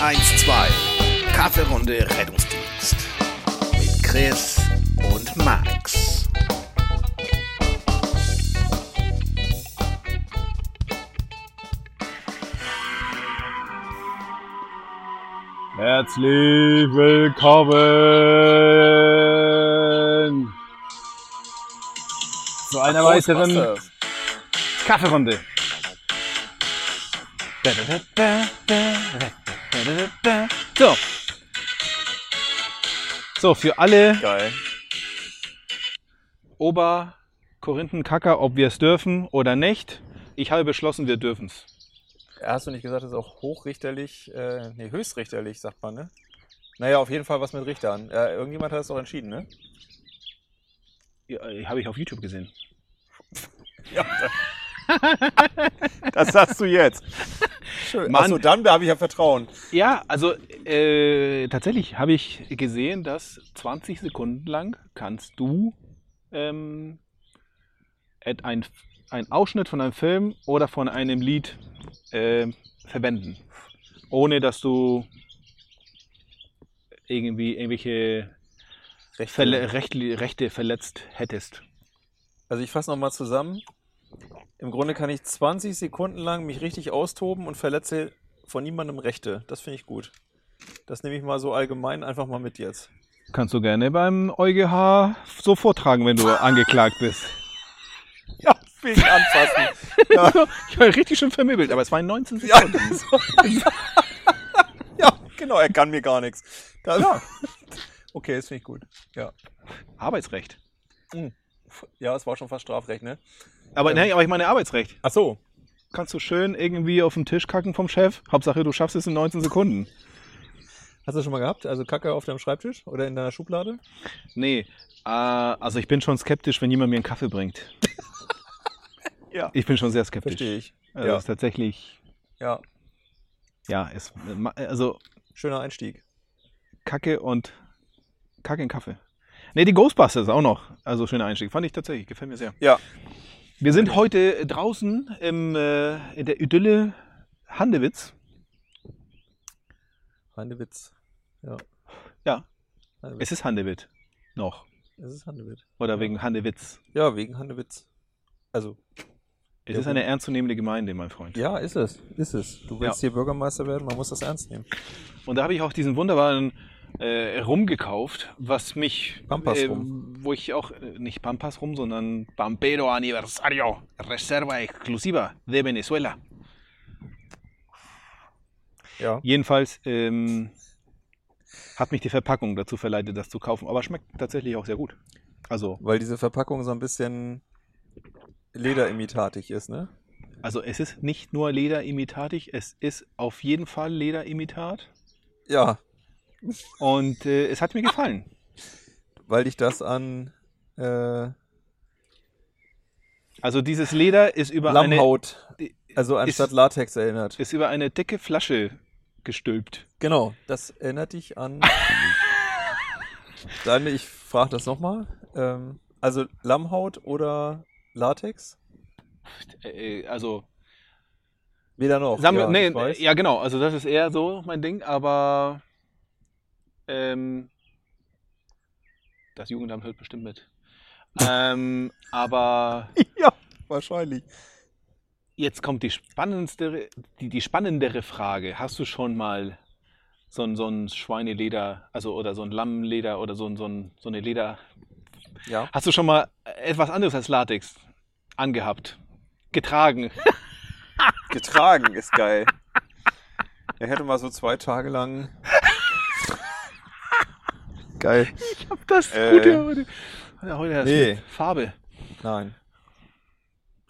112. Kaffeerunde Rettungsdienst. Mit Chris und Max. Herzlich willkommen zu einer weiteren Kaffeerunde. So. So, für alle Geil. Ober-Korinthenkacker, ob wir es dürfen oder nicht. Ich habe beschlossen, wir dürfen es. Hast du nicht gesagt, das ist auch hochrichterlich, äh, nee, höchstrichterlich, sagt man, ne? Naja, auf jeden Fall was mit Richtern. Ja, irgendjemand hat das doch entschieden, ne? Ja, habe ich auf YouTube gesehen. Ja. das sagst du jetzt. Schön. Mann. Achso, dann habe ich ja Vertrauen. Ja, also äh, tatsächlich habe ich gesehen, dass 20 Sekunden lang kannst du ähm, ein, ein Ausschnitt von einem Film oder von einem Lied äh, verwenden, ohne dass du irgendwie irgendwelche Verle Rechte, Rechte verletzt hättest. Also ich fasse nochmal zusammen. Im Grunde kann ich 20 Sekunden lang mich richtig austoben und verletze von niemandem Rechte. Das finde ich gut. Das nehme ich mal so allgemein einfach mal mit jetzt. Kannst du gerne beim EuGH so vortragen, wenn du angeklagt bist. Ja, will ich anfassen. Ja. Ich war richtig schön vermöbelt, aber es waren 19 Ja, Sekunden. so. ja, genau, er kann mir gar nichts. Da, Ja. Okay, das finde ich gut. Ja. Arbeitsrecht. ja, es war schon fast Strafrecht, ne? Aber, nee, aber ich meine Arbeitsrecht. Ach so. Kannst du schön irgendwie auf den Tisch kacken vom Chef? Hauptsache, du schaffst es in 19 Sekunden. Hast du das schon mal gehabt? Also Kacke auf deinem Schreibtisch oder in deiner Schublade? Nee, äh, also ich bin schon skeptisch, wenn jemand mir einen Kaffee bringt. Ja. Ich bin schon sehr skeptisch. Verstehe ich. Also Ja. ist tatsächlich, Ja, ja, es, also schöner Einstieg. Kacke und Kacke in Kaffee. Nee, die Ghostbusters auch noch. Also schöner Einstieg. Fand ich tatsächlich, gefällt mir sehr. Ja. Wir sind heute draußen im, äh, in der Idylle Handewitz. Handewitz. Ja. Ja. Handewitz. Es ist Handewitt noch. Es ist Handewitz. Oder wegen Handewitz. Ja, wegen Handewitz. Also, Es Ja, ist eine ernstzunehmende Gemeinde, mein Freund. ja, ist es. Ist es. Du willst hier Bürgermeister werden, man muss das ernst nehmen. Und da habe ich auch diesen wunderbaren äh, Rum gekauft, was mich, Pampas äh, Rum. wo ich auch, äh, nicht Pampas Rum, sondern Pampero Aniversario Reserva Exclusiva de Venezuela. Ja. Jedenfalls ähm, hat mich die Verpackung dazu verleitet, das zu kaufen. Aber schmeckt tatsächlich auch sehr gut. Also, Weil diese Verpackung so ein bisschen lederimitatig ist, ne? also es ist nicht nur Lederimitatig, es ist auf jeden Fall Lederimitat. Ja, Und äh, es hat mir gefallen. weil dich das an äh, Also dieses Leder ist über eine Lammhaut, die- also anstatt Latex erinnert. ist über eine dicke Flasche gestülpt. Genau, das erinnert dich an. Dann, ich frage das nochmal. Ähm, also Lammhaut oder Latex? Äh, also Weder noch. wir, ja, nee, ja genau, also das ist eher so mein Ding, aber ähm, das Jugendamt hört bestimmt mit. ähm, aber ja, wahrscheinlich. jetzt kommt die spannendste, die, die spannendere Frage. Hast du schon mal so ein, so ein Schweineleder, also oder so ein Lammleder oder so, ein, so, ein, so eine Leder, Ja. Hast du schon mal etwas anderes als Latex angehabt? Getragen? Getragen ist geil. Er hätte mal so zwei Tage lang. Geil. Ich hab das Äh, Gute heute. Heute hast nee. du Farbe. Nein.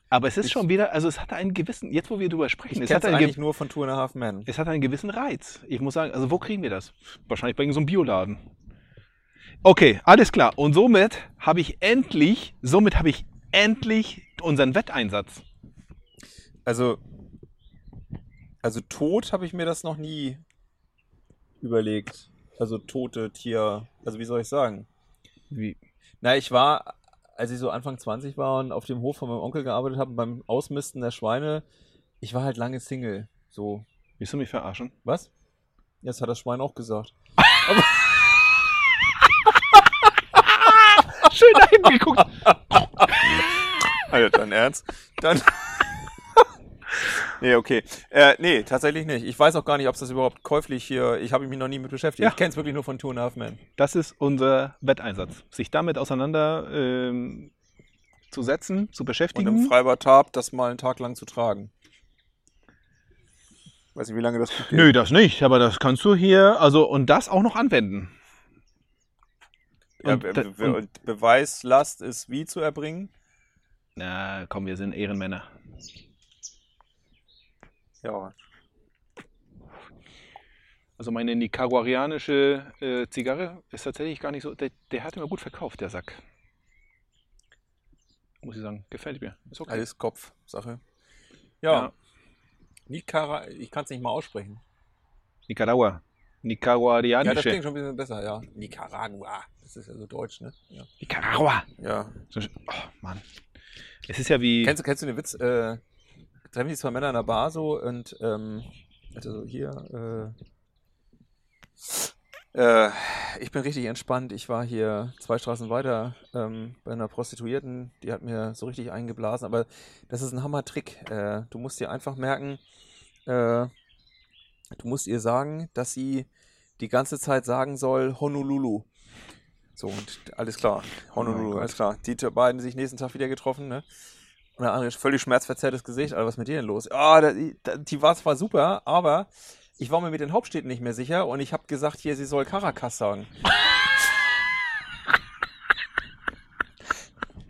Aber es ist Ich- schon wieder, also es hat einen gewissen, jetzt wo wir drüber sprechen, Ich es hat, es einen, eigentlich ge nur von Two and a Half Men. es hat einen gewissen Reiz. Ich muss sagen, also wo kriegen wir das? Wahrscheinlich bei irgendeinem Bioladen. Okay, alles klar. Und somit habe ich endlich, somit habe ich endlich unseren Wetteinsatz. Also, also tot habe ich mir das noch nie überlegt. Also tote Tier. Also wie soll ich sagen? Wie? Na, ich war, als ich so Anfang 20 war und auf dem Hof von meinem Onkel gearbeitet habe, beim Ausmisten der Schweine, ich war halt lange Single. So, Willst du mich verarschen? was? Jetzt hat das Schwein auch gesagt. Schön da hingeguckt. Alter, dein Ernst? Dann. Nee, okay. Äh, nee, tatsächlich nicht. Ich weiß auch gar nicht, ob es das überhaupt käuflich hier. Ich habe mich noch nie mit beschäftigt. Ja. Ich kenne es wirklich nur von Two and a Half Men. Das ist unser Wetteinsatz. Sich damit auseinander ähm, zu setzen, zu Und beschäftigen. im Freibad Tab das mal einen Tag lang zu tragen. Weiß nicht, wie lange das gut geht. Nö, das nicht, aber das kannst du hier, also und das auch noch anwenden. Ja, Und Be Be und Beweislast ist wie zu erbringen? Na, komm, wir sind Ehrenmänner. Ja. Also meine nicaraguanische äh, Zigarre ist tatsächlich gar nicht so. Der, der hat immer gut verkauft, der Sack. Muss ich sagen, gefällt mir. Ist okay. Alles Kopfsache. Ja. Ja. Nicara, ich kann es nicht mal aussprechen. Nicaragua. Ja, das Nicaraguanische. klingt schon ein bisschen besser, ja. Nicaragua. Das ist ja so deutsch, ne? Ja. Nicaragua. ja. Oh, Mann. Es ist ja wie. Kennst, du- kennst du den Witz? Äh, treffen sich zwei Männer in der Bar so und ähm, also so hier. Äh, äh, ich bin richtig entspannt. Ich war hier zwei Straßen weiter ähm, bei einer Prostituierten, die hat mir so richtig eingeblasen. Aber das ist ein Hammer-Trick. Äh, du musst dir einfach merken, äh, du musst ihr sagen, dass sie die ganze Zeit sagen soll Honolulu. So, und alles klar. Honolulu, Gott. alles klar. Die beiden sich nächsten Tag wieder getroffen, ne? Und der andere völlig schmerzverzerrtes Gesicht. Alter, was ist mit dir denn los? Ah, da, die, war zwar super, aber ich war mir mit den Hauptstädten nicht mehr sicher und ich habe gesagt, hier, sie soll Caracas sagen.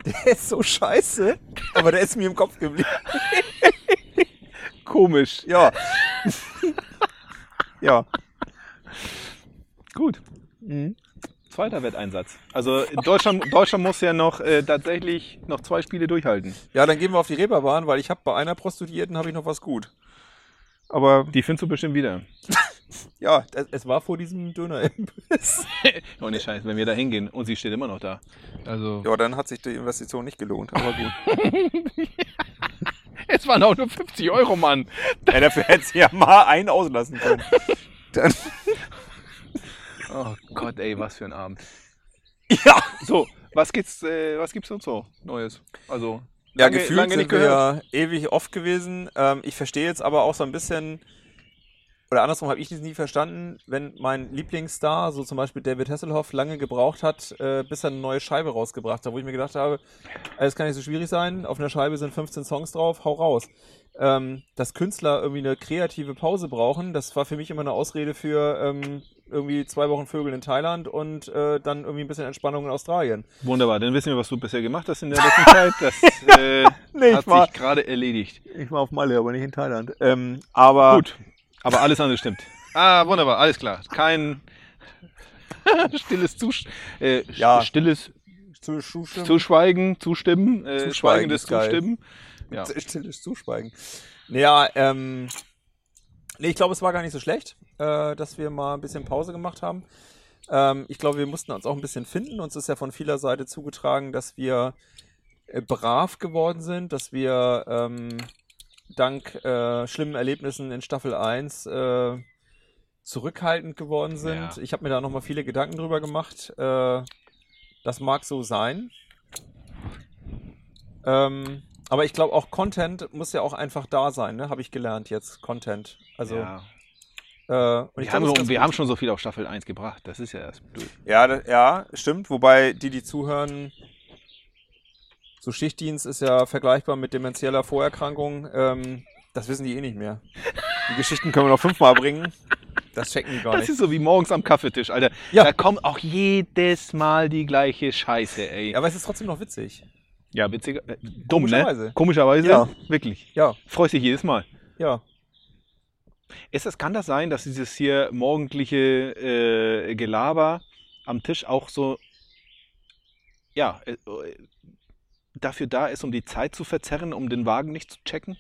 Der ist so scheiße, aber der ist mir im Kopf geblieben. komisch. Ja. ja. Gut. Zweiter Wetteinsatz. Also Deutschland, Deutschland muss ja noch äh, tatsächlich noch zwei Spiele durchhalten. Ja, dann gehen wir auf die Reeperbahn, weil ich habe bei einer Prostituierten habe ich noch was gut. Aber Die findest du bestimmt wieder. ja, es, es war vor diesem Döner-Imbiss. Ohne Scheiß, wenn wir da hingehen und sie steht immer noch da. Also. Ja, dann hat sich die Investition nicht gelohnt, aber gut. Es waren auch nur 50 Euro, Mann. ja, dafür hätte sie ja mal einen auslassen können. Dann, Oh Gott, ey, was für ein Abend. ja, So, was gibt's, äh, was gibt's sonst so Neues? Also, Ja, lange- gefühlt lange sind wir ja ewig oft gewesen. Ähm, ich verstehe jetzt aber auch so ein bisschen, oder andersrum habe ich es nie verstanden, wenn mein Lieblingsstar, so zum Beispiel David Hasselhoff, lange gebraucht hat, äh, bis er eine neue Scheibe rausgebracht hat, wo ich mir gedacht habe, es kann nicht so schwierig sein, auf einer Scheibe sind 15 Songs drauf, hau raus. Ähm, dass Künstler irgendwie eine kreative Pause brauchen, das war für mich immer eine Ausrede für ähm, irgendwie zwei Wochen Vögel in Thailand und äh, dann irgendwie ein bisschen Entspannung in Australien. Wunderbar, dann wissen wir, was du bisher gemacht hast in der letzten Zeit. Das äh, Nee, hat war- sich gerade erledigt. Ich war auf Malle, aber nicht in Thailand. Ähm, aber Gut, aber alles andere stimmt. Ah, wunderbar, alles klar. Kein stilles Zusch äh, Ja. stilles zu. Zuschweigen, Zustimmen, äh, Zuschweigen schweigendes ist geil. Zustimmen. Ja. Stilles Zuschweigen. Ja, ähm, nee, ich glaube, es war gar nicht so schlecht, äh, dass wir mal ein bisschen Pause gemacht haben. Ähm, ich glaube, wir mussten uns auch ein bisschen finden. Uns ist ja von vieler Seite zugetragen, dass wir äh, brav geworden sind, dass wir ähm, dank äh, schlimmen Erlebnissen in Staffel 1 äh, zurückhaltend geworden sind. Ja. Ich habe mir da nochmal viele Gedanken drüber gemacht. Äh, das mag so sein. Ähm, aber ich glaube, auch Content muss ja auch einfach da sein, ne? Habe ich gelernt jetzt. Content. Also, ja. Äh, und Wir, haben, das so, wir haben schon so viel auf Staffel 1 gebracht. Das ist ja erst durch. gut. Ja, da- ja, stimmt. Wobei die, die zuhören, so Schichtdienst ist ja vergleichbar mit demenzieller Vorerkrankung. Ähm, das wissen die eh nicht mehr. Die Geschichten können wir noch fünfmal bringen. Das checken die gar Das nicht. ist so wie morgens am Kaffeetisch, Alter. Ja. Da kommt auch jedes Mal die gleiche Scheiße, ey. Ja, aber es ist trotzdem noch witzig. Ja, witziger. Äh, dumm, Komischerweise. ne? Komischerweise. Ja. Wirklich. Ja, Freust dich jedes Mal. ja. Ist das, kann das sein, dass dieses hier morgendliche äh, Gelaber am Tisch auch so, ja, äh, äh, dafür da ist, um die Zeit zu verzerren, um den Wagen nicht zu checken?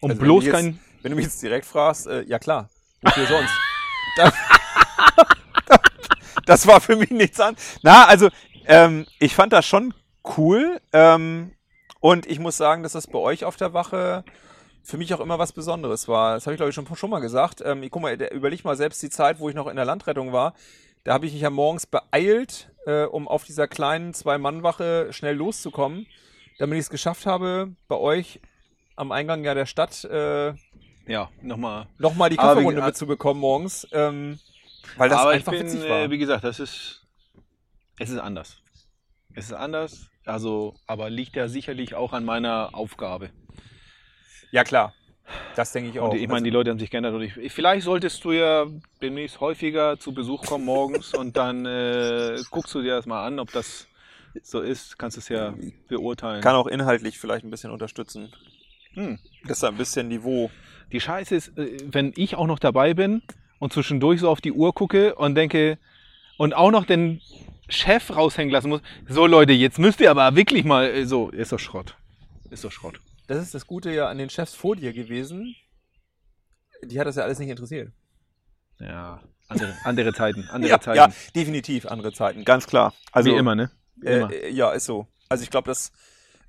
Um Also wenn bloß du jetzt- kein. Wenn du mich jetzt direkt fragst, äh, ja klar. Wofür sonst? das, das war für mich nichts an. Na, also, ähm, ich fand das schon cool. Ähm, und ich muss sagen, dass das bei euch auf der Wache für mich auch immer was Besonderes war. Das habe ich, glaube ich, schon, schon mal gesagt. Ähm, ich, guck mal, überleg mal selbst die Zeit, wo ich noch in der Landrettung war. Da habe ich mich ja morgens beeilt, äh, um auf dieser kleinen Zwei-Mann-Wache schnell loszukommen, damit ich es geschafft habe, bei euch am Eingang ja der Stadt äh, Ja, nochmal. nochmal die Kaffeerunde mitzubekommen morgens. Ähm, weil das Aber einfach ich bin, witzig war. äh, wie gesagt, das ist, es ist anders. Es ist anders, also, aber liegt ja sicherlich auch an meiner Aufgabe. Ja, klar. Das denke ich auch. Und ich meine, Also- die Leute haben sich geändert. Und ich, vielleicht solltest du ja demnächst häufiger zu Besuch kommen morgens und dann äh, guckst du dir das mal an, ob das so ist. Kannst es ja beurteilen. kann auch inhaltlich vielleicht ein bisschen unterstützen. Hm. Das ist ein bisschen Niveau. Die Scheiße ist, äh, wenn ich auch noch dabei bin und zwischendurch so auf die Uhr gucke und denke und auch noch den Chef raushängen lassen muss. So Leute, jetzt müsst ihr aber wirklich mal äh, so. Ist doch Schrott. Ist doch Schrott. Das ist das Gute ja an den Chefs vor dir gewesen. Die hat das ja alles nicht interessiert. Ja, andere, andere Zeiten. Andere Ja, Zeiten. ja, definitiv andere Zeiten, ganz klar. Also Wie immer, ne? Wie. Äh, äh, ja, ist so. Also ich glaube, das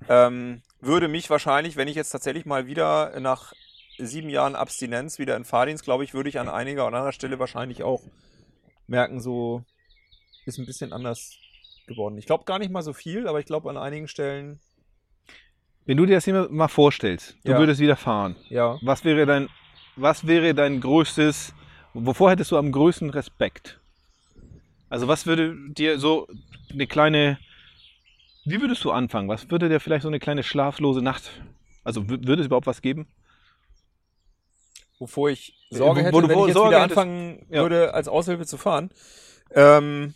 ähm, würde mich wahrscheinlich, wenn ich jetzt tatsächlich mal wieder nach sieben Jahren Abstinenz wieder in Fahrdienst, glaube ich, würde ich an einiger oder anderer Stelle wahrscheinlich auch merken, so ist ein bisschen anders geworden. Ich glaube gar nicht mal so viel, aber ich glaube an einigen Stellen, Wenn du dir das hier mal vorstellst, du Ja. würdest wieder fahren. ja. Was wäre dein, was wäre dein größtes, wovor hättest du am größten Respekt? Also was würde dir so eine kleine, wie würdest du anfangen? Was würde dir vielleicht so eine kleine schlaflose Nacht, also wü- würde es überhaupt was geben? wovor ich Sorge Wo- hätte, wo du wenn ich jetzt Sorge wieder hättest- anfangen Ja. würde, als Aushilfe zu fahren. Ähm,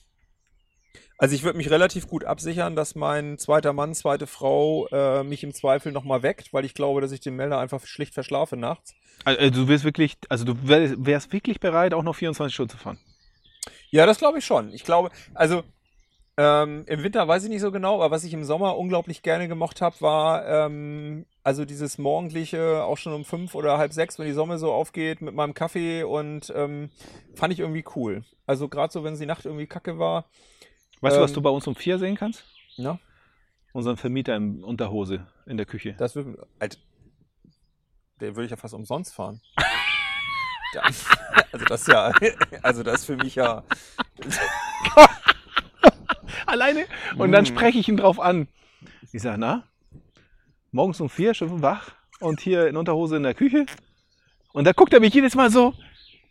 also ich würde mich relativ gut absichern, dass mein zweiter Mann, zweite Frau äh, mich im Zweifel nochmal weckt, weil ich glaube, dass ich den Melder einfach schlicht verschlafe nachts. Also du wirst wirklich, also du wär- wärst wirklich bereit, auch noch 24 Stunden zu fahren. Ja, das glaube ich schon. Ich glaube, also ähm, im Winter weiß ich nicht so genau, aber was ich im Sommer unglaublich gerne gemocht habe, war ähm, also dieses morgendliche, auch schon um fünf oder halb sechs, wenn die Sonne so aufgeht, mit meinem Kaffee und ähm, fand ich irgendwie cool. Also gerade so, wenn die Nacht irgendwie kacke war. Weißt du, was Ähm, du bei uns um vier sehen kannst? Ja, Unseren Vermieter in Unterhose in der Küche. das würde, Alter, der würde ich ja fast umsonst fahren. Ja, also das ist ja, also das ist für mich ja, Alleine. Und dann Mm. spreche ich ihn drauf an. Ich sage, na, morgens um vier, schon wach und hier in Unterhose in der Küche. Und da guckt er mich jedes Mal so,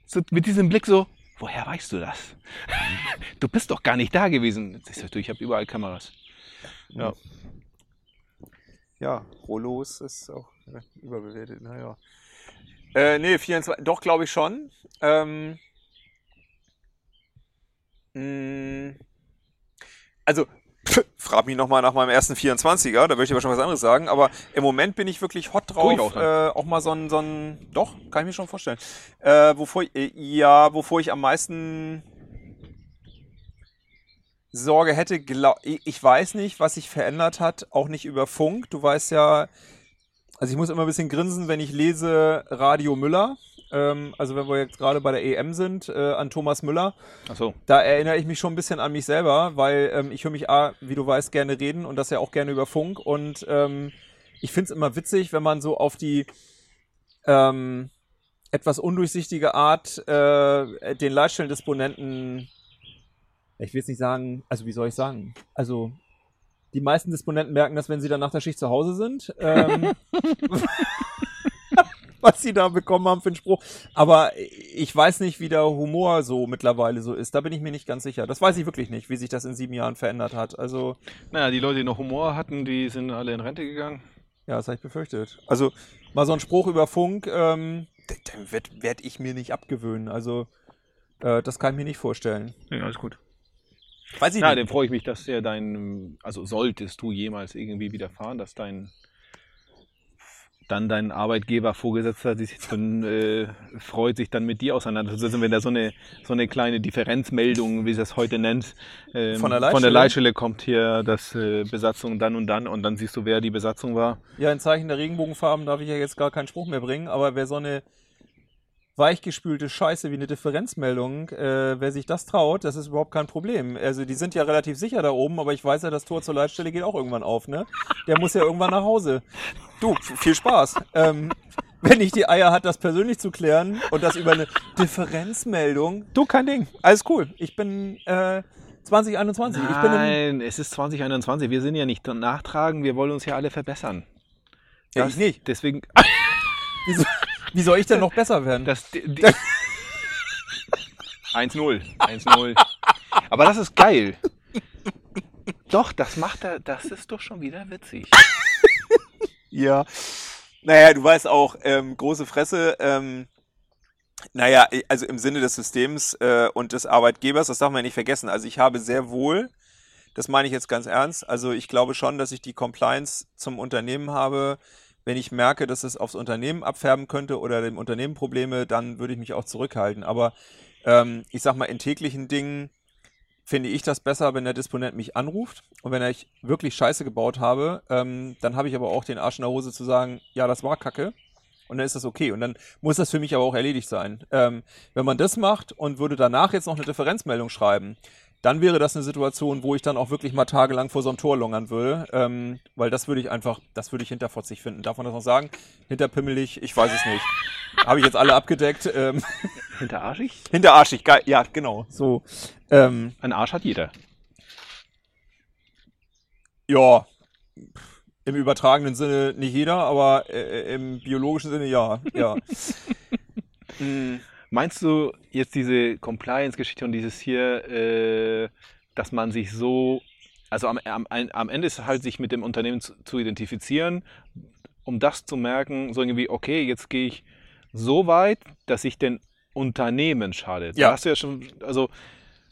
so mit diesem Blick so, woher weißt du das? Du bist doch gar nicht da gewesen. Ich sag, ich habe überall Kameras. Ja. Ja, Rollos ist auch überbewertet, naja. Äh, nee, 24, doch, glaube ich schon. Ähm, mh, also, pff, frag mich nochmal nach meinem ersten 24er, da würde ich aber schon was anderes sagen, aber im Moment bin ich wirklich hot drauf, auch äh, auch mal so ein, so ein, doch, kann ich mir schon vorstellen. Äh, wovor, ich- äh, ja, wovor ich am meisten Sorge hätte, glaub, ich weiß nicht, was sich verändert hat, auch nicht über Funk. Du weißt ja, also ich muss immer ein bisschen grinsen, wenn ich lese Radio Müller. Ähm, also wenn wir jetzt gerade bei der EM sind, äh, an Thomas Müller. Achso. Da erinnere ich mich schon ein bisschen an mich selber, weil ähm, ich höre mich, A, wie du weißt, gerne reden und das ja auch gerne über Funk. Und ähm, ich finde es immer witzig, wenn man so auf die ähm, etwas undurchsichtige Art äh, den Leitstellendisponenten, ich will jetzt nicht sagen, also wie soll ich sagen, also die meisten Disponenten merken das, wenn sie dann nach der Schicht zu Hause sind. Ähm, was sie da bekommen haben für einen Spruch. Aber ich weiß nicht, wie der Humor so mittlerweile so ist. Da bin ich mir nicht ganz sicher. Das weiß ich wirklich nicht, wie sich das in sieben Jahren verändert hat. Also, Naja, die Leute, die noch Humor hatten, die sind alle in Rente gegangen. ja, das habe ich befürchtet. Also, mal so ein Spruch über Funk, ähm, den werde werd ich mir nicht abgewöhnen. Also, äh, das kann ich mir nicht vorstellen. Ja, alles gut. Weiß ich Ja, nicht. dann freue ich mich, dass der dein, also solltest du jemals irgendwie widerfahren, dass dein dann dein Arbeitgeber Vorgesetzter sich dann äh, freut, sich dann mit dir auseinanderzusetzen, wenn da so eine so eine kleine Differenzmeldung, wie sie das heute nennt, ähm, Von der von der Leitstelle? Leitstelle kommt hier, dass äh, Besatzung dann und dann und dann siehst du, wer die Besatzung war. Ja, in Zeichen der Regenbogenfarben darf ich ja jetzt gar keinen Spruch mehr bringen, aber wer so eine weichgespülte Scheiße wie eine Differenzmeldung, äh, wer sich das traut, das ist überhaupt kein Problem. Also die sind ja relativ sicher da oben, aber ich weiß ja, das Tor zur Leitstelle geht auch irgendwann auf, ne? Der muss ja irgendwann nach Hause. Du, viel Spaß. Ähm, wenn nicht die Eier hat, das persönlich zu klären und das über eine Differenzmeldung. Du, kein Ding. Alles cool. Ich bin äh, 2021. Ich bin im, Nein, es ist 2021. Wir sind ja nicht nachtragen, wir wollen uns ja alle verbessern. ja, ich nicht. Deswegen, Wieso, wie soll ich denn noch besser werden? das, die, die 1-0. 1-0. Aber das ist geil. Doch, das macht er, das ist doch schon wieder witzig. Ja. Naja, du weißt auch, ähm, große Fresse, ähm, naja, also im Sinne des Systems äh, und des Arbeitgebers, das darf man ja nicht vergessen. Also ich habe sehr wohl, das meine ich jetzt ganz ernst, also ich glaube schon, dass ich die Compliance zum Unternehmen habe. Wenn ich merke, dass es aufs Unternehmen abfärben könnte oder dem Unternehmen Probleme, dann würde ich mich auch zurückhalten. Aber ähm, ich sag mal, in täglichen Dingen finde ich das besser, wenn der Disponent mich anruft und wenn ich wirklich Scheiße gebaut habe, ähm, dann habe ich aber auch den Arsch in der Hose zu sagen, ja, das war Kacke und dann ist das okay und dann muss das für mich aber auch erledigt sein. Ähm, wenn man das macht und würde danach jetzt noch eine Differenzmeldung schreiben, dann wäre das eine Situation, wo ich dann auch wirklich mal tagelang vor so einem Tor lungern würde, ähm, weil das würde ich einfach, das würde ich hinterfotzig finden. Darf man das noch sagen? Hinterpimmelig, ich weiß es nicht. Habe ich jetzt alle abgedeckt. Ähm, Hinterarschig? hinterarschig, geil, ja, genau. So, ähm, Ein Arsch hat jeder. Ja, im übertragenen Sinne nicht jeder, aber äh, im biologischen Sinne ja. ja. Mm, Meinst du jetzt diese Compliance-Geschichte und dieses hier, äh, dass man sich so, also am, am, am Ende ist halt sich mit dem Unternehmen zu, zu identifizieren, um das zu merken, so irgendwie, okay, jetzt gehe ich so weit, dass ich den Unternehmen schade. Da Ja. hast du ja schon, also,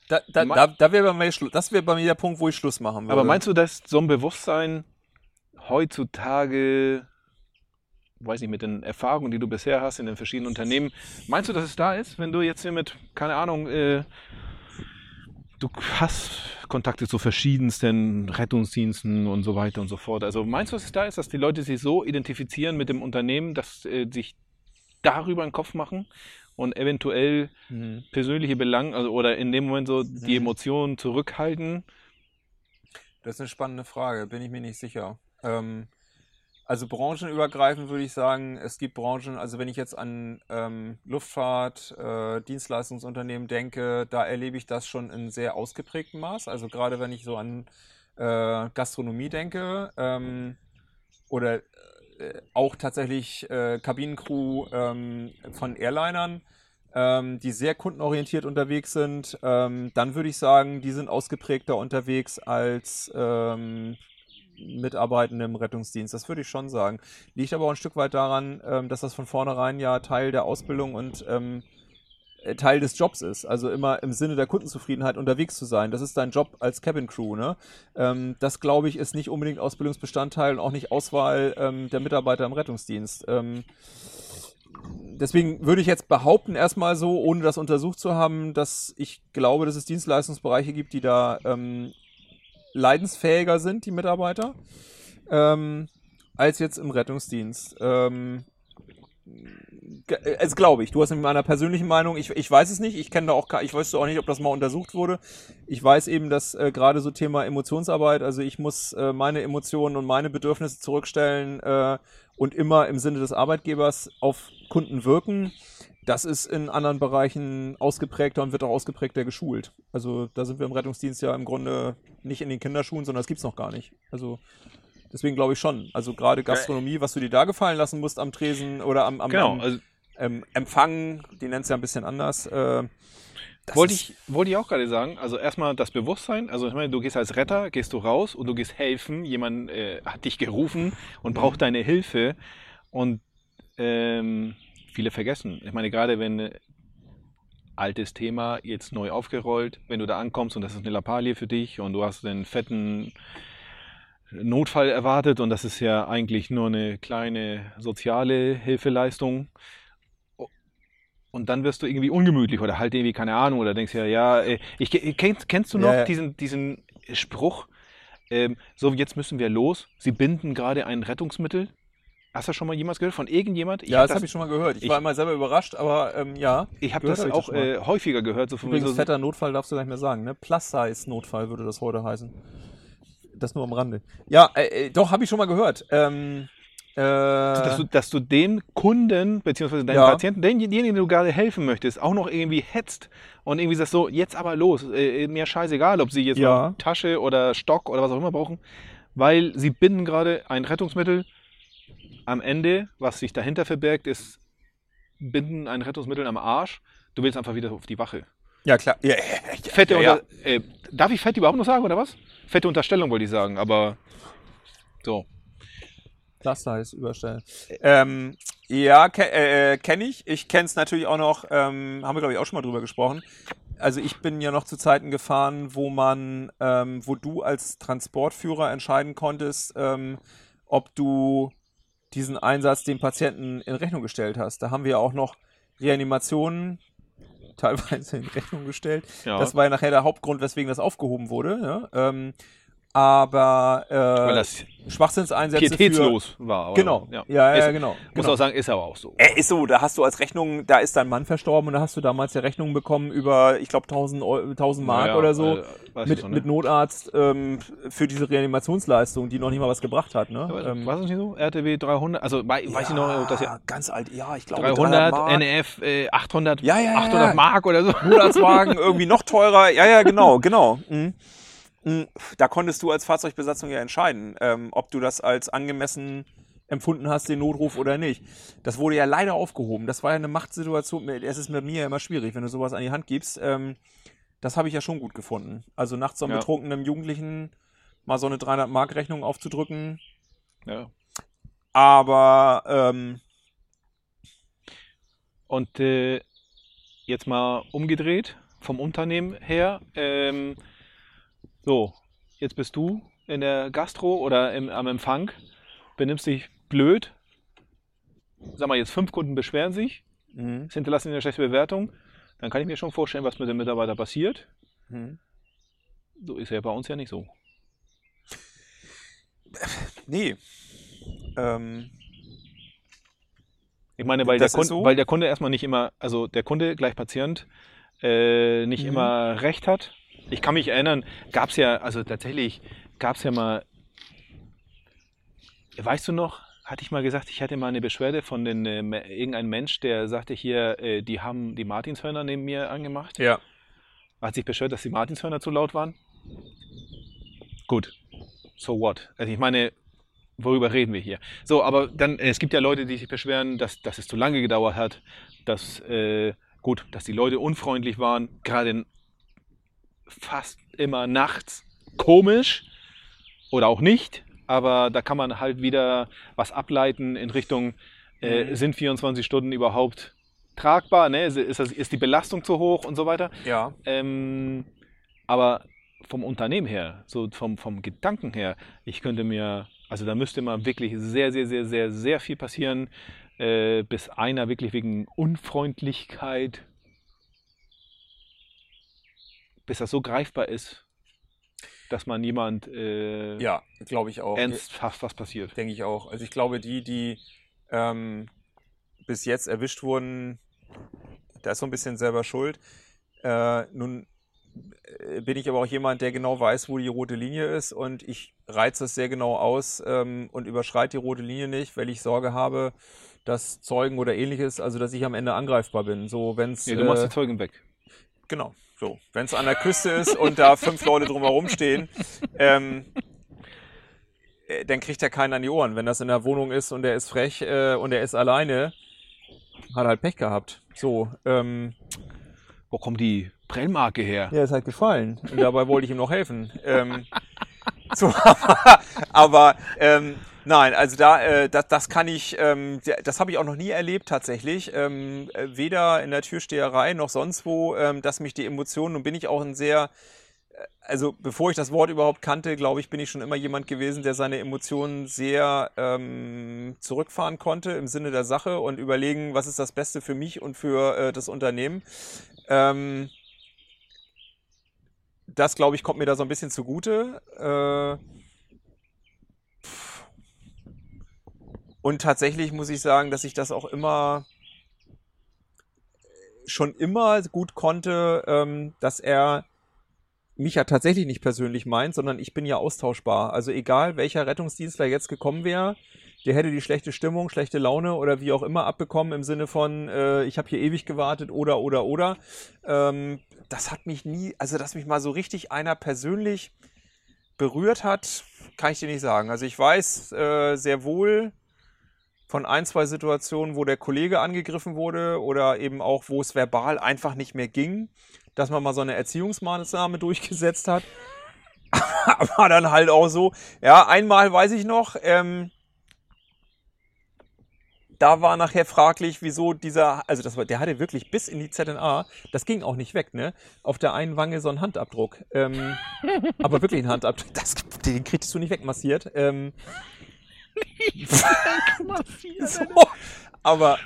da da, da, da wäre bei mir das wäre bei mir der Punkt, wo ich Schluss machen würde. aber meinst du, dass so ein Bewusstsein heutzutage, weiß nicht, mit den Erfahrungen, die du bisher hast in den verschiedenen Unternehmen, meinst du, dass es da ist, wenn du jetzt hier mit, keine Ahnung, äh, du hast Kontakte zu verschiedensten Rettungsdiensten und so weiter und so fort. Also meinst du, dass es da ist, dass die Leute sich so identifizieren mit dem Unternehmen, dass äh, sich darüber einen Kopf machen und eventuell Hm. persönliche Belange, also oder in dem Moment so die Mhm. Emotionen zurückhalten? Das ist eine spannende Frage, bin ich mir nicht sicher. Ähm, also branchenübergreifend würde ich sagen, es gibt Branchen, also wenn ich jetzt an ähm, Luftfahrt, äh, Dienstleistungsunternehmen denke, da erlebe ich das schon in sehr ausgeprägtem Maß. Also gerade wenn ich so an äh, Gastronomie denke ähm, oder äh, auch tatsächlich äh, Kabinencrew ähm, von Airlinern, ähm, die sehr kundenorientiert unterwegs sind, ähm, dann würde ich sagen, die sind ausgeprägter unterwegs als Mitarbeitende im Rettungsdienst. Das würde ich schon sagen. Liegt aber auch ein Stück weit daran, ähm, dass das von vornherein ja Teil der Ausbildung und ähm, äh, Teil des Jobs ist. Also immer im Sinne der Kundenzufriedenheit unterwegs zu sein. Das ist dein Job als Cabin Crew. Ne? Ähm, das glaube ich ist nicht unbedingt Ausbildungsbestandteil und auch nicht Auswahl ähm, der Mitarbeiter im Rettungsdienst. Ähm, deswegen würde ich jetzt behaupten, erstmal so, ohne das untersucht zu haben, dass ich glaube, dass es Dienstleistungsbereiche gibt, die da ähm, leidensfähiger sind, die Mitarbeiter, ähm, als jetzt im Rettungsdienst. Ähm, also glaube ich. Du hast mit meiner persönlichen Meinung, ich, ich weiß es nicht, ich kenne da auch, ich weiß auch nicht, ob das mal untersucht wurde. Ich weiß eben, dass äh, gerade so Thema Emotionsarbeit, also ich muss äh, meine Emotionen und meine Bedürfnisse zurückstellen äh, und immer im Sinne des Arbeitgebers auf Kunden wirken. Das ist in anderen Bereichen ausgeprägter und wird auch ausgeprägter geschult. Also da sind wir im Rettungsdienst ja im Grunde nicht in den Kinderschuhen, sondern das gibt's noch gar nicht. Also deswegen glaube ich schon. Also gerade Gastronomie, was du dir da gefallen lassen musst am Tresen oder am, am, Genau, am also ähm, Empfang, die nennt es ja ein bisschen anders. Äh, wollte ich, wollte ich auch gerade sagen. Also erstmal das Bewusstsein. Also ich meine, du gehst als Retter, gehst du raus und du gehst helfen. Jemand äh, hat dich gerufen und braucht deine Hilfe. Und ähm, viele vergessen. Ich meine, gerade wenn äh, altes Thema jetzt neu aufgerollt, wenn du da ankommst und das ist eine Lappalie für dich und du hast den fetten Notfall erwartet und das ist ja eigentlich nur eine kleine soziale Hilfeleistung. Und dann wirst du irgendwie ungemütlich oder halt irgendwie, keine Ahnung, oder denkst ja, ja, äh, ich, ich, kennst, kennst du noch Ja, ja. diesen, diesen Spruch, ähm, so jetzt müssen wir los, sie binden gerade ein Rettungsmittel? Hast du das schon mal jemals gehört von irgendjemand? ja, hab das habe ich schon mal gehört. Ich, ich- war immer selber überrascht, aber ähm, ja. Ich habe das ich auch mal. äh, häufiger gehört. So von Übrigens, so, fetter Notfall darfst du gar nicht mehr sagen, ne? Plus-Size-Notfall würde das heute heißen. Das nur am Rande. Ja, äh, äh, doch, habe ich schon mal gehört. Ähm, dass, du, dass du den Kunden, beziehungsweise deinen Ja. Patienten, denjenigen, den du gerade helfen möchtest, auch noch irgendwie hetzt und irgendwie sagst so, jetzt aber los, äh, mir scheißegal, ob sie jetzt Ja. Tasche oder Stock oder was auch immer brauchen, weil sie binden gerade ein Rettungsmittel. Am Ende, was sich dahinter verbirgt, ist binden ein Rettungsmittel am Arsch. Du willst einfach wieder auf die Wache. ja, klar. Ja, ja, ja, Fette ja, ja. Unter äh, darf ich fett überhaupt noch sagen, oder was? Fette Unterstellung wollte ich sagen, aber so. Laster heißt überstellen. Ähm, ja, ke äh, kenne ich. Ich kenne es natürlich auch noch, ähm, haben wir glaube ich auch schon mal drüber gesprochen. Also ich bin ja noch zu Zeiten gefahren, wo man, ähm, wo du als Transportführer entscheiden konntest, ähm, ob du diesen Einsatz dem Patienten in Rechnung gestellt hast. Da haben wir auch noch Reanimationen teilweise in Rechnung gestellt. Ja. Das war ja nachher der Hauptgrund, weswegen das aufgehoben wurde. Ja? Ähm, aber Weil äh, das Schwachsinnseinsätze für pietätslos war. oder? Genau. Ja, Ja, ja, ist, genau. Muss genau. auch sagen, ist aber auch so. Äh, ist so, da hast du als Rechnung, da ist dein Mann verstorben und da hast du damals ja Rechnungen bekommen über, ich glaube, 1000, Eu- 1000 Mark Ja, ja, oder so ich mit, schon, ne? mit Notarzt ähm, für diese Reanimationsleistung, die noch nicht mal was gebracht hat. Ne? Aber ähm, war es nicht so? RTW 300, also wei- weiß ich noch, dass ja ganz alt, ja, ich glaube 300, Mark. NF äh, 800, Ja, ja, ja, 800 ja. Mark oder so. Notarztwagen irgendwie noch teurer. Ja, ja, genau, genau. Mhm. Mhm. Da konntest du als Fahrzeugbesatzung ja entscheiden, ähm, ob du das als angemessen empfunden hast, den Notruf oder nicht. Das wurde ja leider aufgehoben. Das war ja eine Machtsituation. Es ist mit mir ja immer schwierig, wenn du sowas an die Hand gibst. Ähm, das habe ich ja schon gut gefunden. Also nachts so einem Ja. betrunkenen Jugendlichen mal so eine 300-Mark-Rechnung aufzudrücken. Ja. Aber ähm, Und äh, jetzt mal umgedreht vom Unternehmen her. Ähm, so, jetzt bist du in der Gastro oder im, am Empfang, benimmst dich blöd. Sag mal, jetzt fünf Kunden beschweren sich, mhm. hinterlassen eine schlechte Bewertung. Dann kann ich mir schon vorstellen, was mit dem Mitarbeiter passiert. Mhm. So ist ja bei uns ja nicht so. nee. Ähm, Ich meine, weil der, Kunde, so? weil der Kunde erstmal nicht immer, also der Kunde gleich Patient, äh, nicht Mhm. immer recht hat. Ich kann mich erinnern, gab es ja, also tatsächlich gab es ja mal, weißt du noch, hatte ich mal gesagt, ich hatte mal eine Beschwerde von den, äh, Me- irgendein Mensch, der sagte hier, äh, die haben die Martinshörner neben mir angemacht. ja. Hat sich beschwert, dass die Martinshörner zu laut waren. Gut, so what? Also ich meine, worüber reden wir hier? So, aber dann, äh, es gibt ja Leute, die sich beschweren, dass, dass es zu lange gedauert hat, dass, äh, gut, dass die Leute unfreundlich waren, gerade in- fast immer nachts. Komisch oder auch nicht, aber da kann man halt wieder was ableiten in Richtung, äh, Mhm. sind 24 Stunden überhaupt tragbar, ne? ist, das- ist die Belastung zu hoch und so weiter. Ja. Ähm, aber vom Unternehmen her, so vom, vom Gedanken her, ich könnte mir, also da müsste mal wirklich sehr, sehr, sehr, sehr, sehr viel passieren, äh, bis einer wirklich wegen Unfreundlichkeit, bis das so greifbar ist, dass man jemand äh, Ja, glaube ich auch. ernsthaft was passiert. Denke ich auch. Also ich glaube, die, die ähm, bis jetzt erwischt wurden, da ist so ein bisschen selber schuld. Äh, nun äh, bin ich aber auch jemand, der genau weiß, wo die rote Linie ist und ich reize es sehr genau aus ähm, und überschreite die rote Linie nicht, weil ich Sorge habe, dass Zeugen oder ähnliches, also dass ich am Ende angreifbar bin. So, wenn es Ja, du machst die Zeugen weg. Genau, so. Wenn es an der Küste ist und da fünf Leute drumherum stehen, ähm, äh, dann kriegt er keinen an die Ohren. Wenn das in der Wohnung ist und er ist frech äh, und er ist alleine, hat er halt Pech gehabt. So, ähm, Wo kommt die Prellmarke her? ja, ist halt gefallen. Und dabei wollte ich ihm noch helfen. Ähm, so, aber, aber ähm, nein, also da, äh, das, das kann ich, ähm, das habe ich auch noch nie erlebt tatsächlich. Ähm, äh, weder in der Türsteherei noch sonst wo, ähm, dass mich die Emotionen, nun bin ich auch ein sehr, äh, also bevor ich das Wort überhaupt kannte, glaube ich, bin ich schon immer jemand gewesen, der seine Emotionen sehr ähm, zurückfahren konnte im Sinne der Sache und überlegen, was ist das Beste für mich und für äh, das Unternehmen. Ähm, das, glaube ich, kommt mir da so ein bisschen zugute. Äh, und tatsächlich muss ich sagen, dass ich das auch immer schon immer gut konnte, ähm, dass er mich ja tatsächlich nicht persönlich meint, sondern ich bin ja austauschbar. Also egal, welcher Rettungsdienstler jetzt gekommen wäre, der hätte die schlechte Stimmung, schlechte Laune oder wie auch immer abbekommen im Sinne von, äh, ich habe hier ewig gewartet oder, oder, oder. Ähm, das hat mich nie, also dass mich mal so richtig einer persönlich berührt hat, kann ich dir nicht sagen. Also ich weiß äh, sehr wohl von ein, zwei Situationen, wo der Kollege angegriffen wurde oder eben auch, wo es verbal einfach nicht mehr ging, dass man mal so eine Erziehungsmaßnahme durchgesetzt hat. Aber dann halt auch so, ja, einmal weiß ich noch, ähm, da war nachher fraglich, wieso dieser, also das war, der hatte wirklich bis in die ZNA, das ging auch nicht weg, ne? Auf der einen Wange so ein Handabdruck. Ähm, aber wirklich ein Handabdruck, das, den kriegst du nicht wegmassiert. Ähm, so, aber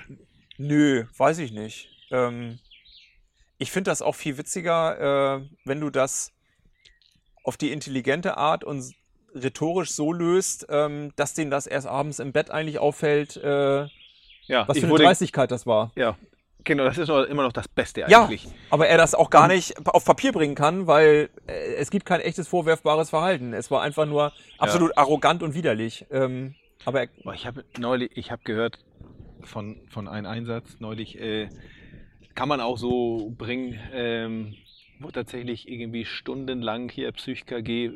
nö, weiß ich nicht. Ähm, ich finde das auch viel witziger, äh, wenn du das auf die intelligente Art und rhetorisch so löst, ähm, dass denen das erst abends im Bett eigentlich auffällt, äh, Ja, was für eine Dreistigkeit das war. ja, genau, das ist immer noch das Beste Ja, eigentlich. aber er das auch gar nicht auf Papier bringen kann, weil äh, es gibt kein echtes vorwerfbares Verhalten. Es war einfach nur absolut arrogant und widerlich. Ähm, aber er, Ich habe neulich, ich habe gehört von, von einem Einsatz neulich, äh, kann man auch so bringen, ähm, wo tatsächlich irgendwie stundenlang hier PsychKG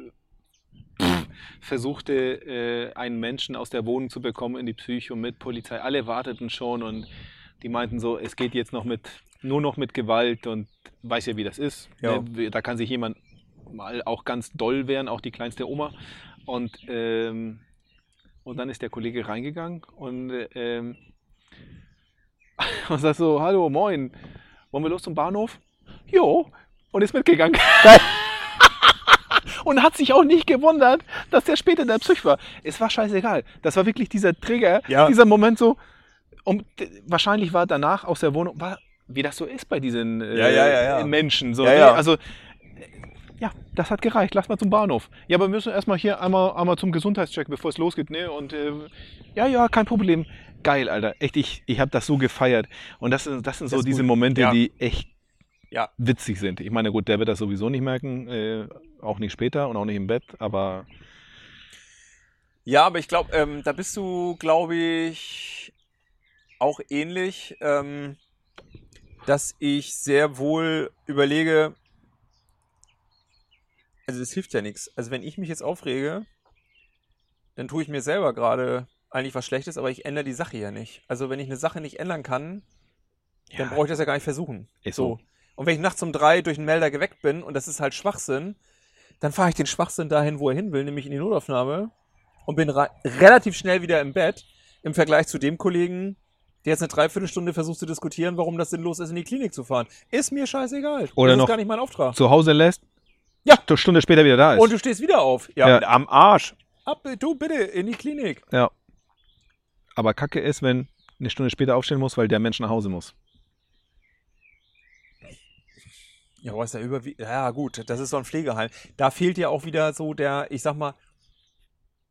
versuchte, äh, einen Menschen aus der Wohnung zu bekommen in die Psycho mit Polizei. Alle warteten schon und die meinten so, es geht jetzt noch mit, nur noch mit Gewalt und weiß ja, wie das ist. Ja. Ne? Da kann sich jemand mal auch ganz doll werden, auch die kleinste Oma. Und ähm, und dann ist der Kollege reingegangen und, äh, ähm, und sagt so, hallo, moin, wollen wir los zum Bahnhof? Jo, und ist mitgegangen. und hat sich auch nicht gewundert, dass der später der Psych war. Es war scheißegal. Das war wirklich dieser Trigger, Ja. dieser Moment so. Und wahrscheinlich war danach aus der Wohnung, war, wie das so ist bei diesen äh, Ja, ja, ja, ja. Menschen. So, Ja, ne? Also, äh, ja, das hat gereicht. Lass mal zum Bahnhof. Ja, aber wir müssen erstmal hier einmal, einmal zum Gesundheitscheck, bevor es losgeht. Ne? Und äh, ja, ja, kein Problem. Geil, Alter. Echt, ich, ich habe das so gefeiert. Und das, sind- das sind so Das diese gut. Momente, die echt Ja. witzig sind. Ich meine, gut, der wird das sowieso nicht merken, äh, auch nicht später und auch nicht im Bett, aber ja, aber ich glaube, ähm, da bist du, glaube ich, auch ähnlich, ähm, dass ich sehr wohl überlege, also es hilft ja nichts. Also wenn ich mich jetzt aufrege, dann tue ich mir selber gerade eigentlich was Schlechtes, aber ich ändere die Sache ja nicht. Also wenn ich eine Sache nicht ändern kann, dann brauche ich das ja gar nicht versuchen. Ist so. Und wenn ich nachts um drei durch einen Melder geweckt bin und das ist halt Schwachsinn, dann fahre ich den Schwachsinn dahin, wo er hin will, nämlich in die Notaufnahme und bin relativ schnell wieder im Bett im Vergleich zu dem Kollegen, der jetzt eine Dreiviertelstunde versucht zu diskutieren, warum das sinnlos ist, in die Klinik zu fahren. Ist mir scheißegal. Oder das noch- ist gar nicht mein Auftrag. zu Hause lässt, Ja. eine Stunde später wieder da ist. Und du stehst wieder auf. Ja, Ja. am Arsch. Ab, du bitte, in die Klinik. ja. Aber Kacke ist, wenn eine Stunde später aufstehen muss, weil der Mensch nach Hause muss. Ja, aber ist ja über Ja, gut, das ist so ein Pflegeheim. Da fehlt ja auch wieder so der, ich sag mal,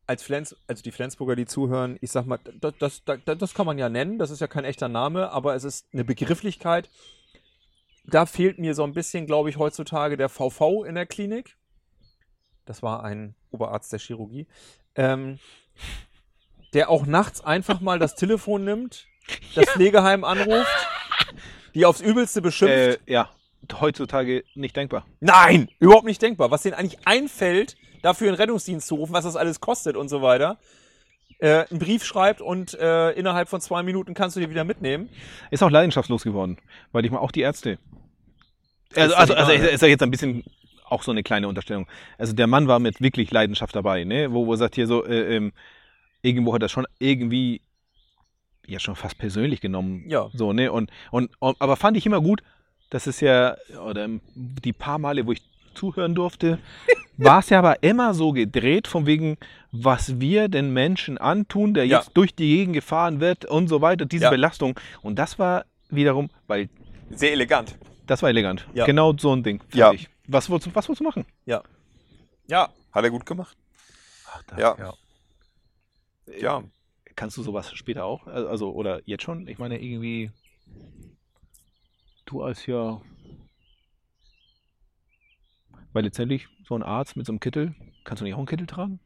als Flens, also die Flensburger, die zuhören, ich sag mal, das, das, das, das kann man ja nennen, das ist ja kein echter Name, aber es ist eine Begrifflichkeit. Da fehlt mir so ein bisschen, glaube ich, heutzutage der VV in der Klinik. Das war ein Oberarzt der Chirurgie. Ähm, der auch nachts einfach mal das Telefon nimmt, das Pflegeheim anruft, die aufs Übelste beschimpft. Äh, ja, heutzutage nicht denkbar. Nein, überhaupt nicht denkbar. Was denen eigentlich einfällt, dafür einen Rettungsdienst zu rufen, was das alles kostet und so weiter. Äh, einen Brief schreibt und äh, innerhalb von zwei Minuten kannst du dir wieder mitnehmen. Ist auch leidenschaftslos geworden, weil ich mal auch die Ärzte. Also, also, also ne? ist ja jetzt ein bisschen auch so eine kleine Unterstellung. Also der Mann war mit wirklich Leidenschaft dabei, ne? Wo, wo er sagt hier so, äh, ähm, irgendwo hat er schon irgendwie ja schon fast persönlich genommen. Ja. So, ne? Und, und, und aber fand ich immer gut, dass es ja, oder die paar Male, wo ich zuhören durfte, war es ja aber immer so gedreht, von wegen, was wir den Menschen antun, der Ja. jetzt durch die Gegend gefahren wird und so weiter, diese Ja. Belastung. Und das war wiederum, weil Sehr elegant. das war elegant. Ja. Genau so ein Ding. Ja. fertig. Was wolltest, du- was wolltest du machen? Ja. Ja, hat er gut gemacht. Ach, da, Ja. Ja. Kannst du sowas später auch? Also, oder jetzt schon? Ich meine, irgendwie, du als ja, weil letztendlich so ein Arzt mit so einem Kittel, kannst du nicht auch einen Kittel tragen?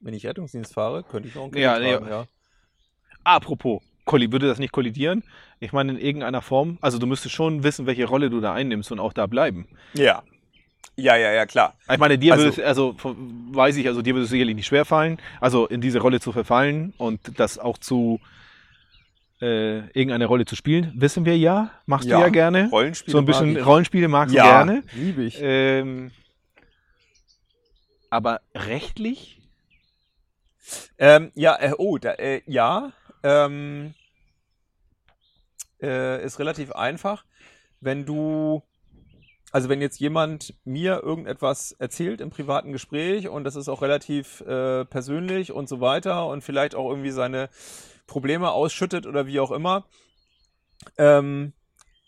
Wenn ich Rettungsdienst fahre, könnte ich auch einen Ja, Kredit nee. tragen, ja. Apropos, würde das nicht kollidieren? Ich meine, in irgendeiner Form, also du müsstest schon wissen, welche Rolle du da einnimmst und auch da bleiben. Ja. Ja, ja, ja, klar. Ich meine, dir Also- würde es, also weiß ich, also dir würde es sicherlich nicht schwerfallen, also in diese Rolle zu verfallen und das auch zu äh, irgendeine Rolle zu spielen. Wissen wir ja, machst Ja, du ja gerne. Rollenspiele so ein bisschen mag ich. Rollenspiele magst Ja. du gerne. Liebe ich. Ähm, aber rechtlich? Ähm, ja, äh, oh, da, äh, ja, ähm, äh, ist relativ einfach. Wenn du, also wenn jetzt jemand mir irgendetwas erzählt im privaten Gespräch und das ist auch relativ äh, persönlich und so weiter und vielleicht auch irgendwie seine Probleme ausschüttet oder wie auch immer, ähm,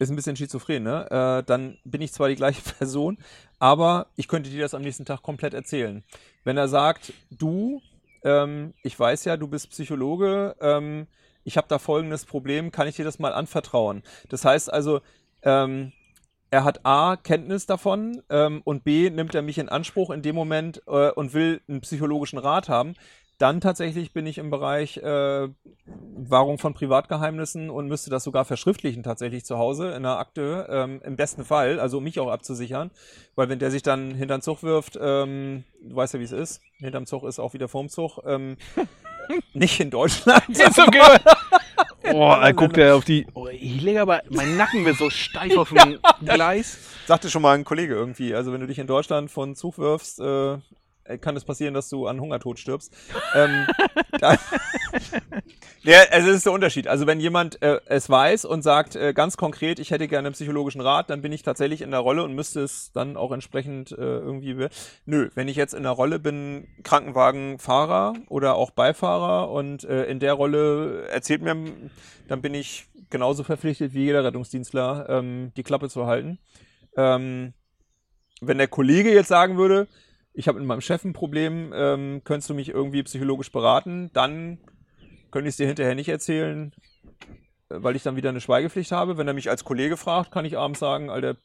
ist ein bisschen schizophren, ne? Äh, dann bin ich zwar die gleiche Person, aber ich könnte dir das am nächsten Tag komplett erzählen. Wenn er sagt, du, ähm, ich weiß ja, du bist Psychologe, ähm, ich habe da folgendes Problem, kann ich dir das mal anvertrauen? Das heißt also, ähm, er hat A, Kenntnis davon ähm, und B, nimmt er mich in Anspruch in dem Moment äh, und will einen psychologischen Rat haben. Dann tatsächlich bin ich im Bereich äh, Wahrung von Privatgeheimnissen und müsste das sogar verschriftlichen tatsächlich zu Hause in einer Akte, ähm, im besten Fall, also um mich auch abzusichern. Weil wenn der sich dann hinterm Zug wirft, ähm, du weißt ja, wie es ist, hinterm Zug ist auch wieder vorm Zug, ähm, nicht in Deutschland. Ist okay. Oh, er guckt er auf die. Oh, ich lege aber, mein Nacken wird so steif auf dem Gleis. Sagte schon mal ein Kollege irgendwie, also wenn du dich in Deutschland von Zug wirfst, äh, kann es passieren, dass du an Hungertod stirbst. ähm, da, ja, also es ist der Unterschied. Also wenn jemand äh, es weiß und sagt äh, ganz konkret, ich hätte gerne einen psychologischen Rat, dann bin ich tatsächlich in der Rolle und müsste es dann auch entsprechend äh, irgendwie. Nö, wenn ich jetzt in der Rolle bin, Krankenwagenfahrer oder auch Beifahrer und äh, in der Rolle erzählt mir, dann bin ich genauso verpflichtet wie jeder Rettungsdienstler, ähm, die Klappe zu halten. Ähm, wenn der Kollege jetzt sagen würde, ich habe mit meinem Chef ein Problem, ähm, könntest du mich irgendwie psychologisch beraten, dann könnte ich es dir hinterher nicht erzählen, äh, weil ich dann wieder eine Schweigepflicht habe. Wenn er mich als Kollege fragt, kann ich abends sagen, Alter,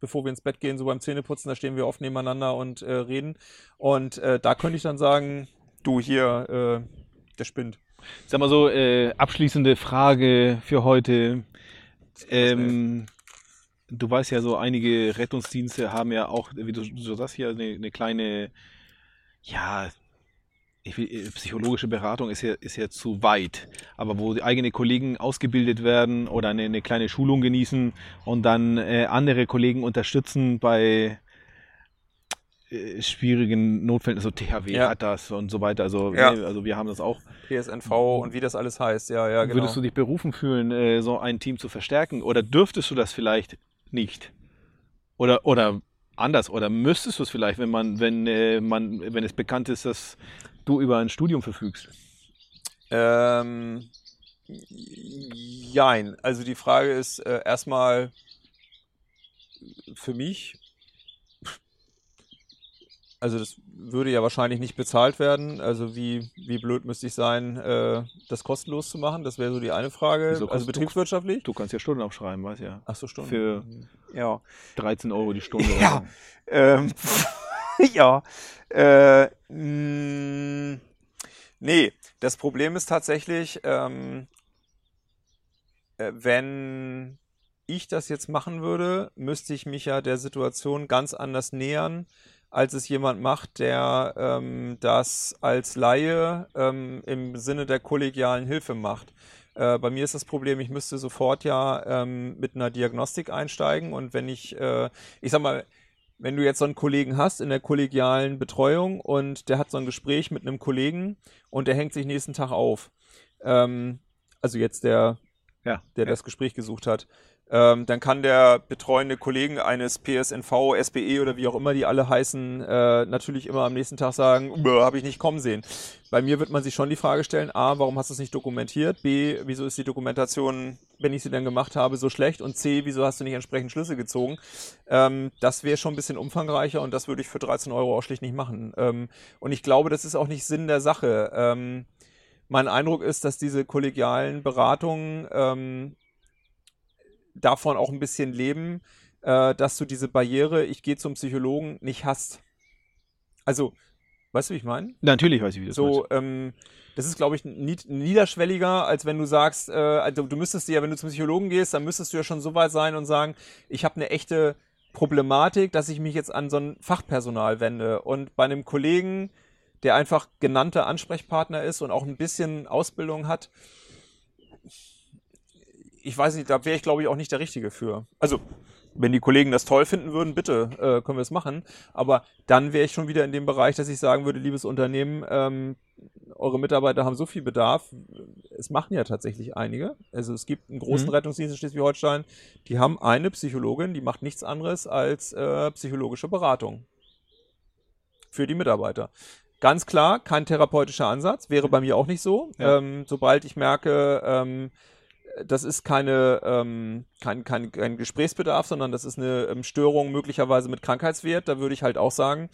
bevor wir ins Bett gehen, so beim Zähneputzen, da stehen wir oft nebeneinander und äh, reden. Und äh, da könnte ich dann sagen, du hier, äh, der spinnt. Sag mal so, äh, abschließende Frage für heute. Ähm, du weißt ja, so einige Rettungsdienste haben ja auch, wie du so sagst hier, eine, eine kleine, ja, ich will, äh, psychologische Beratung ist ja, ist ja zu weit, aber wo die eigene Kollegen ausgebildet werden oder eine, eine kleine Schulung genießen und dann äh, andere Kollegen unterstützen bei äh, schwierigen Notfällen, also THW Ja. hat das und so weiter, also, Ja. ne, also wir haben das auch. PSNV und wie das alles heißt, ja, ja, genau. Würdest du dich berufen fühlen, äh, so ein Team zu verstärken? Oder dürftest du das vielleicht nicht? Oder, oder anders, oder müsstest du es vielleicht, wenn man, wenn äh, man, wenn es bekannt ist, dass du über ein Studium verfügst? Ähm, jein. Also die Frage ist äh, erstmal für mich, also das würde ja wahrscheinlich nicht bezahlt werden. Also wie, wie blöd müsste ich sein, äh, das kostenlos zu machen? Das wäre so die eine Frage. Wieso also kostet- betriebswirtschaftlich? Du kannst ja Stunden aufschreiben, weißt ja. Ach so, Stunden. Für Ja. 13 Euro die Stunde. Ja. Ähm, ja. Äh, mh, Nee, das Problem ist tatsächlich, ähm, äh, wenn ich das jetzt machen würde, müsste ich mich ja der Situation ganz anders nähern, als es jemand macht, der ähm, das als Laie ähm, im Sinne der kollegialen Hilfe macht. Äh, bei mir ist das Problem, ich müsste sofort ja ähm, mit einer Diagnostik einsteigen und wenn ich, äh, ich sag mal, wenn du jetzt so einen Kollegen hast in der kollegialen Betreuung und der hat so ein Gespräch mit einem Kollegen und der hängt sich nächsten Tag auf. Ähm, also jetzt der, Ja, der ja. das Gespräch gesucht hat. Ähm, dann kann der betreuende Kollegen eines PSNV, SBE oder wie auch immer die alle heißen, äh, natürlich immer am nächsten Tag sagen, habe ich nicht kommen sehen. Bei mir wird man sich schon die Frage stellen, A, warum hast du es nicht dokumentiert? B, wieso ist die Dokumentation, wenn ich sie dann gemacht habe, so schlecht? Und C, wieso hast du nicht entsprechend Schlüsse gezogen? Ähm, das wäre schon ein bisschen umfangreicher und das würde ich für 13 Euro auch schlicht nicht machen. Ähm, und ich glaube, das ist auch nicht Sinn der Sache. Mein Eindruck ist, dass diese kollegialen Beratungen ähm, davon auch ein bisschen leben, äh, dass du diese Barriere, ich gehe zum Psychologen, nicht hast. Also Weißt du, wie ich meine? Natürlich weiß ich, wie das So, ähm, das ist, glaube ich, nied- niederschwelliger, als wenn du sagst, äh, also du müsstest dir, ja, wenn du zum Psychologen gehst, dann müsstest du ja schon so weit sein und sagen, ich habe eine echte Problematik, dass ich mich jetzt an so ein Fachpersonal wende. Und bei einem Kollegen, der einfach genannter Ansprechpartner ist und auch ein bisschen Ausbildung hat, ich weiß nicht, da wäre ich, glaube ich, auch nicht der Richtige für. Also, wenn die Kollegen das toll finden würden, bitte äh, können wir es machen. Aber dann wäre ich schon wieder in dem Bereich, dass ich sagen würde, liebes Unternehmen, ähm, eure Mitarbeiter haben so viel Bedarf. Es machen ja tatsächlich einige. Also es gibt einen großen Mhm. Rettungsdienst in Schleswig-Holstein, die haben eine Psychologin, die macht nichts anderes als äh, psychologische Beratung für die Mitarbeiter. Ganz klar, kein therapeutischer Ansatz, wäre bei mir auch nicht so. Ja. Ähm, sobald ich merke, ähm, das ist keine, ähm, kein, kein, kein Gesprächsbedarf, sondern das ist eine ähm, Störung möglicherweise mit Krankheitswert, da würde ich halt auch sagen,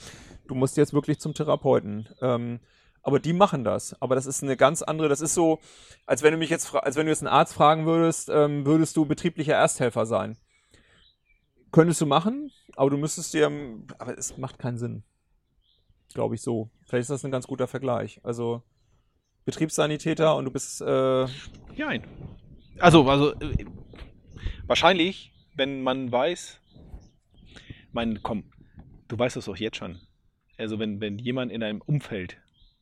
du musst jetzt wirklich zum Therapeuten. Ähm, aber die machen das. Aber das ist eine ganz andere, das ist so, als wenn du mich jetzt, als wenn du jetzt einen Arzt fragen würdest, ähm, würdest du betrieblicher Ersthelfer sein. Könntest du machen, aber du müsstest dir, aber es macht keinen Sinn. Glaube ich so. Vielleicht ist das ein ganz guter Vergleich. Also Betriebssanitäter und du bist, äh, Nein. Also, also äh, wahrscheinlich, wenn man weiß, mein, komm, du weißt es doch jetzt schon. Also wenn, wenn jemand in deinem Umfeld,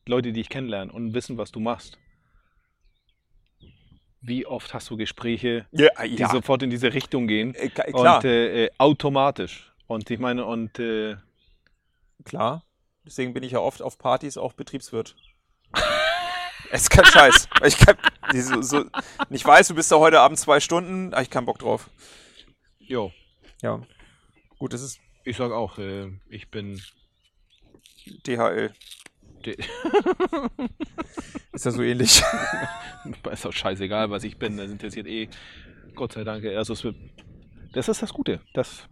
Leute, die dich kennenlernen und wissen, was du machst, wie oft hast du Gespräche, Ja, die ja. sofort in diese Richtung gehen Äh, klar. und äh, automatisch. Und ich meine, und äh, klar. Deswegen bin ich ja oft auf Partys auch Betriebswirt. Es ist kein Scheiß. Ich, kann, so, so, ich weiß, du bist da heute Abend zwei Stunden, habe ich keinen Bock drauf. jo, Ja. Gut, das ist. ich sag auch, äh, ich bin DHL. de- Ist ja so ähnlich. ist doch scheißegal, was ich bin. Das interessiert eh, Gott sei Dank, also das ist das Gute. Das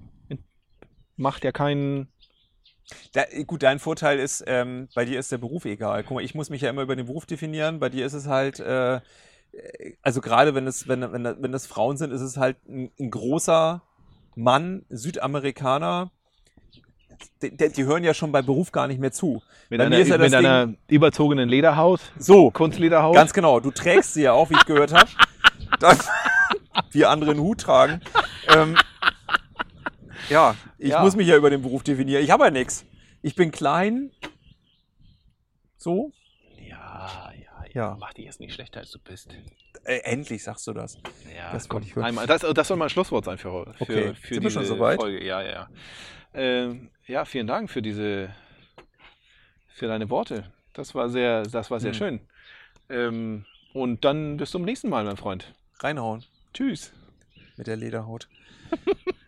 macht ja keinen, Da, gut, dein Vorteil ist, ähm, bei dir ist der Beruf egal. Guck mal, ich muss mich ja immer über den Beruf definieren. Bei dir ist es halt, äh, also gerade wenn es, wenn, wenn, wenn das Frauen sind, ist es halt ein, ein großer Mann, Südamerikaner. Die, die, hören ja schon bei Beruf gar nicht mehr zu. mit einer, ja mit einer überzogenen Lederhaut, So, Kunstlederhaut. ganz genau. Du trägst sie ja auch, wie ich gehört habe. Wir andere einen Hut tragen. Ähm, ja, ich Ja. muss mich ja über den Beruf definieren. Ich habe ja nichts. Ich bin klein. So? ja, ja, Ja. Mach dich jetzt nicht schlechter, als du bist. Äh, endlich sagst du das. Ja, Das komm, wollte ich hören. einmal. Das, das soll mal ein Schlusswort sein für, für, Okay. für Sind wir diese schon soweit? Folge. Ja, ja, ja. Ähm, ja, vielen Dank für diese, für deine Worte. Das war sehr, das war sehr Hm. schön. Ähm, und dann bis zum nächsten Mal, mein Freund. Reinhauen Tschüss. mit der Lederhaut.